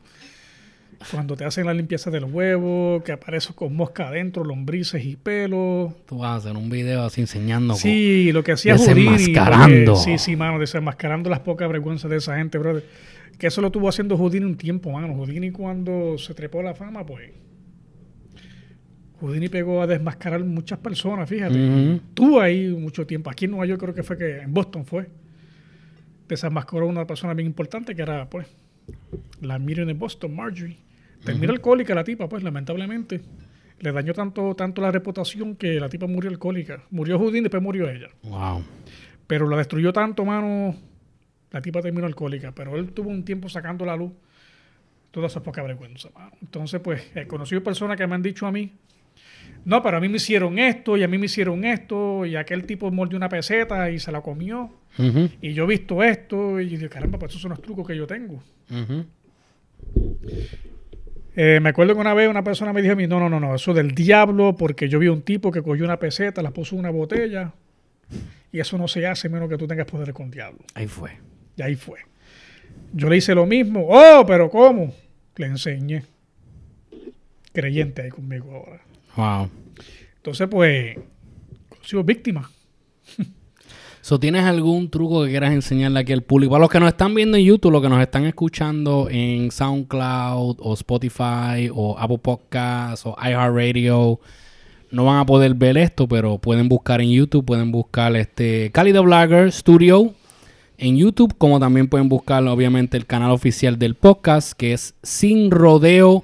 Cuando te hacen la limpieza del huevo, que aparece con mosca adentro, lombrices y pelos. Tú vas a hacer un video así enseñando. Sí, lo que hacía Houdini. Desenmascarando. porque- Sí, sí, mano, desenmascarando las pocas vergüenzas de esa gente, brother. Que eso lo tuvo haciendo Houdini un tiempo, mano. Houdini cuando se trepó la fama, pues... Houdini pegó a desmascarar muchas personas, fíjate. Ujú. Tuvo ahí mucho tiempo. Aquí en Nueva York creo que fue que en Boston fue. Desenmascaró a una persona bien importante que era, pues, la Miriam de Boston, Marjorie. Terminó alcohólica la tipa, pues, lamentablemente. Le dañó tanto, tanto la reputación que la tipa murió alcohólica. Murió Houdini, después murió ella. Wow. Pero la destruyó tanto, mano. La tipa terminó alcohólica. Pero él tuvo un tiempo sacando la luz toda esa poca vergüenza, mano. Entonces, pues, he conocido personas que me han dicho a mí, no, pero a mí me hicieron esto y a mí me hicieron esto y aquel tipo mordió una peseta y se la comió y yo he visto esto y yo digo, caramba, pues esos son los trucos que yo tengo. Eh, me acuerdo que una vez una persona me dijo a mí, no, no, no, no, eso del diablo porque yo vi un tipo que cogió una peseta, la puso en una botella y eso no se hace menos que tú tengas poder con diablo. Ahí fue. Y ahí fue. Yo le hice lo mismo. Oh, pero ¿cómo? Le enseñé. Creyente ahí conmigo ahora. Wow. Entonces, pues, sido víctima. So, ¿Tienes algún truco que quieras enseñarle aquí al público? Para los que nos están viendo en YouTube, los que nos están escuchando en SoundCloud o Spotify o Apple Podcasts o iHeartRadio, no van a poder ver esto, pero pueden buscar en YouTube, pueden buscar este Cali the Blogger Studio en YouTube, como también pueden buscar obviamente el canal oficial del podcast, que es Sin Rodeo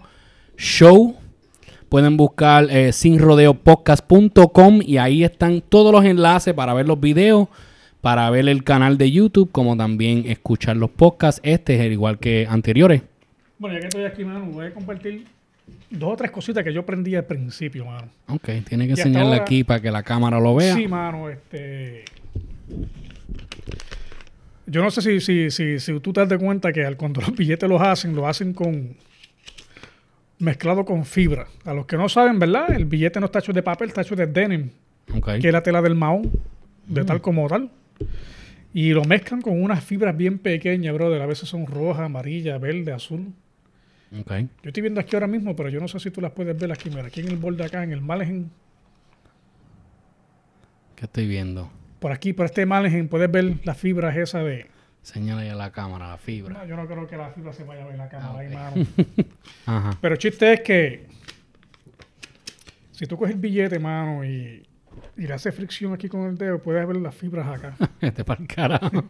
Show. Pueden buscar eh, sinrodeopodcast.com y ahí están todos los enlaces para ver los videos, para ver el canal de YouTube, como también escuchar los podcasts. Este es el igual que anteriores. Bueno, ya que estoy aquí, mano, voy a compartir dos o tres cositas que yo aprendí al principio, mano. Ok, tiene que enseñarle ahora- aquí para que la cámara lo vea. Sí, mano, este... Yo no sé si, si, si, si tú te das de cuenta que al- cuando los billetes los hacen, lo hacen con mezclado con fibra. A los que no saben, ¿verdad? El billete no está hecho de papel, está hecho de denim, que es la tela del mahón, de tal como tal. Y lo mezclan con unas fibras bien pequeñas, brother. A veces son rojas, amarillas, verde, azul. Ok. Yo estoy viendo aquí ahora mismo, pero yo no sé si tú las puedes ver aquí. Mira, aquí en el borde acá, en el margen. ¿Qué estoy viendo? Por aquí, por este margen, puedes ver las fibras esas de... Señala a la cámara, la fibra. No, yo no creo que la fibra se vaya a ver en la cámara ahí, Ah, ok. mano. Ajá. Pero el chiste es que si tú coges el billete, mano, y, y le haces fricción aquí con el dedo, puedes ver las fibras acá. Este para el carajo.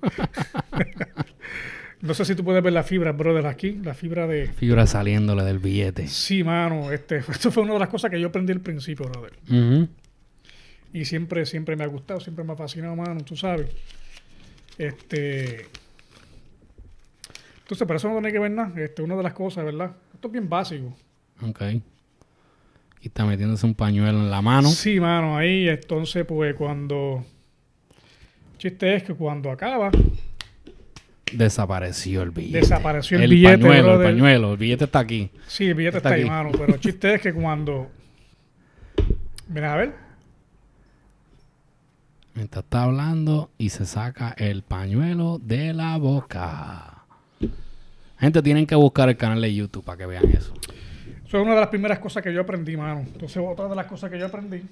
No sé si tú puedes ver las fibras, brother, aquí, la fibra de... Fibra saliéndole del billete. Sí, mano, este, esto fue una de las cosas que yo aprendí al principio, brother. Y siempre, siempre me ha gustado, siempre me ha fascinado, mano, tú sabes. Este... Entonces, pero eso no tiene que ver nada. Este, una de las cosas, ¿verdad? Esto es bien básico. Ok. Aquí está metiéndose un pañuelo en la mano. Sí, mano, ahí entonces pues cuando... El chiste es que cuando acaba, Desapareció el billete. Desapareció el billete, pañuelo, el pañuelo. El billete está aquí. sí, el billete Está está, ahí, aquí. mano, pero el chiste es que cuando... Mira, a ver. Mientras está hablando y se saca el pañuelo de la boca. Gente, tienen que buscar el canal de YouTube para que vean eso. Eso es una de las primeras cosas que yo aprendí, mano. Entonces, otra de las cosas que yo aprendí.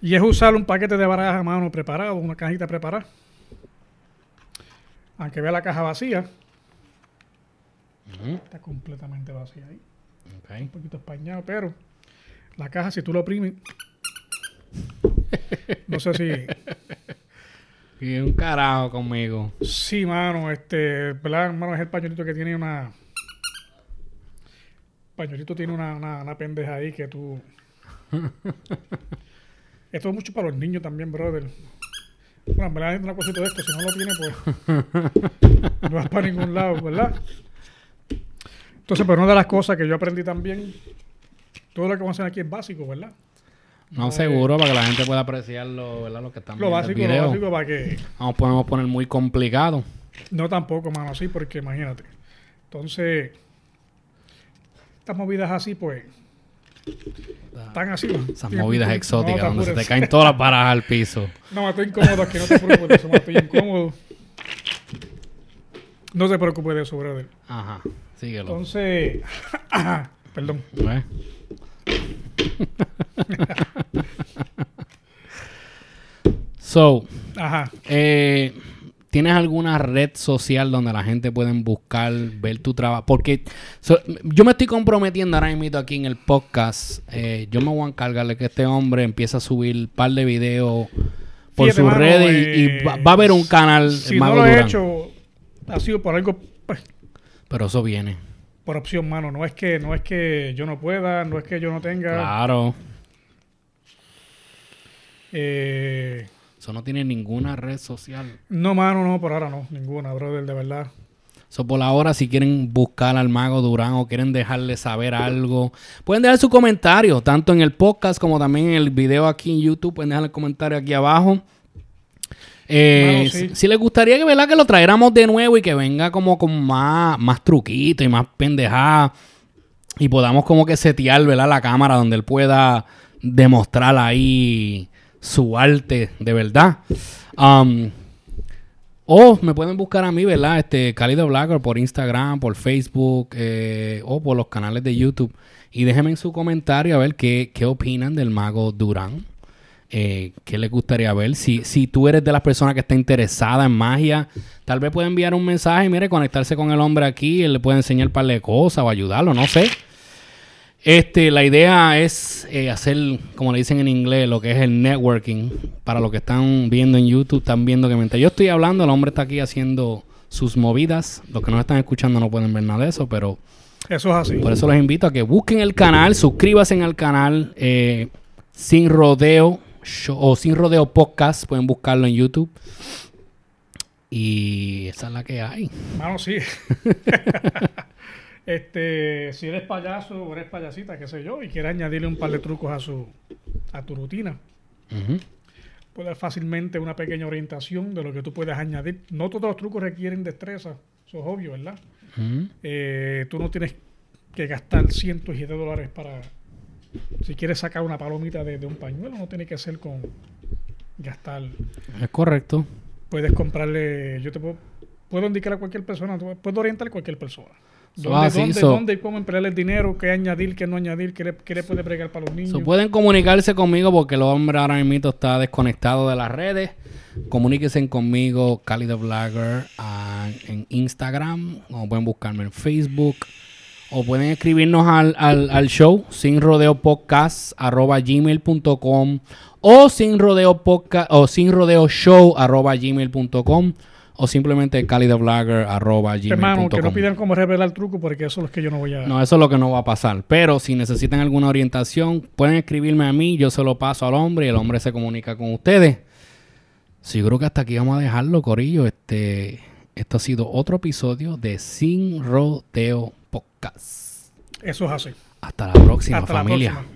Y es usar un paquete de barajas, mano, preparado, una cajita preparada. Aunque vea la caja vacía. Está completamente vacía ahí. Ok. Un poquito españado, pero la caja, si tú lo oprimes... No sé si... Y un carajo conmigo. Sí, mano, este, ¿verdad, hermano? Es el pañuelito que tiene una. Pañuelito tiene una, una, una pendeja ahí que tú. Esto es mucho para los niños también, brother. Bueno, en verdad es una cosita de esto. Si no lo tiene, pues. no vas para ningún lado, ¿verdad? Entonces, pero una de las cosas que yo aprendí también. Todo lo que vamos a hacer aquí es básico, ¿verdad? No, seguro, para que la gente pueda apreciarlo, ¿verdad? Lo que están Lo viendo básico, el lo video. básico para que. Vamos, podemos poner muy complicado. No tampoco, mano, así, porque imagínate. Entonces, estas movidas así, pues, están así. ¿no? Esas movidas exóticas no, donde se te caen todas las barajas al piso. No, estoy incómodo aquí, no te preocupes de eso, me estoy incómodo. No te preocupes de eso, brother. Ajá, síguelo. Entonces, perdón. ¿Ves? so, Ajá. eh, ¿tienes alguna red social donde la gente pueden buscar, ver tu trabajo? Porque so- yo me estoy comprometiendo ahora mismo aquí en el podcast. eh, yo me voy a encargar de que este hombre empiece a subir un par de videos por Fíjate, sus mano, redes y, y va, va a haber un canal Si Mago no lo he Durán. hecho, ha sido por algo, pues, Pero eso viene. por opción, mano. No es que, no es que yo no pueda, no es que yo no tenga. Claro. Eh, Eso no tiene ninguna red social. no, mano, no, por ahora no, ninguna, brother, de verdad. So, por ahora, si quieren buscar al Mago Durán o quieren dejarle saber algo, pueden dejar su comentario, tanto en el podcast como también en el video aquí en YouTube. Pueden dejar el comentario aquí abajo. Eh, sí. si, si les gustaría que, ¿verdad? que lo trajéramos de nuevo y que venga como con más, más truquito y más pendejada y podamos como que setear ¿verdad? la cámara donde él pueda demostrar ahí su arte de verdad. Um, o me pueden buscar a mí, ¿verdad? Este, Cálido Blacker por Instagram, por Facebook eh, o por los canales de YouTube. Y déjenme en su comentario a ver qué, qué opinan del mago Durán. Eh, ¿Qué les gustaría ver? Si, si tú eres de las personas que está interesada en magia, tal vez puede enviar un mensaje, mire, conectarse con el hombre aquí, él le puede enseñar un par de cosas o ayudarlo, no sé. Este, la idea es eh, hacer, como le dicen en inglés, lo que es el networking. Para los que están viendo en YouTube, están viendo que mientras yo estoy hablando, el hombre está aquí haciendo sus movidas. Los que no están escuchando no pueden ver nada de eso, pero Eso es así. por eso los invito a que busquen el canal, suscríbanse al canal eh, Sin Rodeo Show- o Sin Rodeo Podcast. Pueden buscarlo en YouTube. Y esa es la que hay. Mano, sí. este, si eres payaso o eres payasita, qué sé yo, y quieres añadirle un par de trucos a su a tu rutina, Ujú. puede dar fácilmente una pequeña orientación de lo que tú puedes añadir. No todos los trucos requieren destreza, eso es obvio, ¿verdad? Ujú. Eh, tú no tienes que gastar cientos y de dólares para... Si quieres sacar una palomita de, de un pañuelo, no tiene que ser con gastar... Es correcto. Puedes comprarle... Yo te puedo, puedo indicar a cualquier persona, puedo orientar a cualquier persona. ¿Dónde, así, dónde, so- dónde y cómo emplear el dinero? ¿Qué añadir, qué no añadir? ¿Qué le, qué le puede bregar para los niños? So, pueden comunicarse conmigo porque el hombre ahora mismo está desconectado de las redes. Comuníquense conmigo, Cali the Vlogger, ah, en Instagram, o pueden buscarme en Facebook, o pueden escribirnos al, al, al show, sin rodeo podcast, arroba gmail.com, o sin rodeo podcast, o sin rodeo show, arroba gmail.com, o simplemente arroba Hermano, que no gmail.com. pidan cómo revelar el truco porque eso es lo que yo no voy a... No, eso es lo que no va a pasar. Pero si necesitan alguna orientación, pueden escribirme a mí, yo se lo paso al hombre y el hombre se comunica con ustedes. Sí, yo creo que hasta aquí vamos a dejarlo, Corillo. Este, esto ha sido otro episodio de Sin Rodeo Podcast. Eso es así. Hasta la próxima, Hasta la familia. próxima.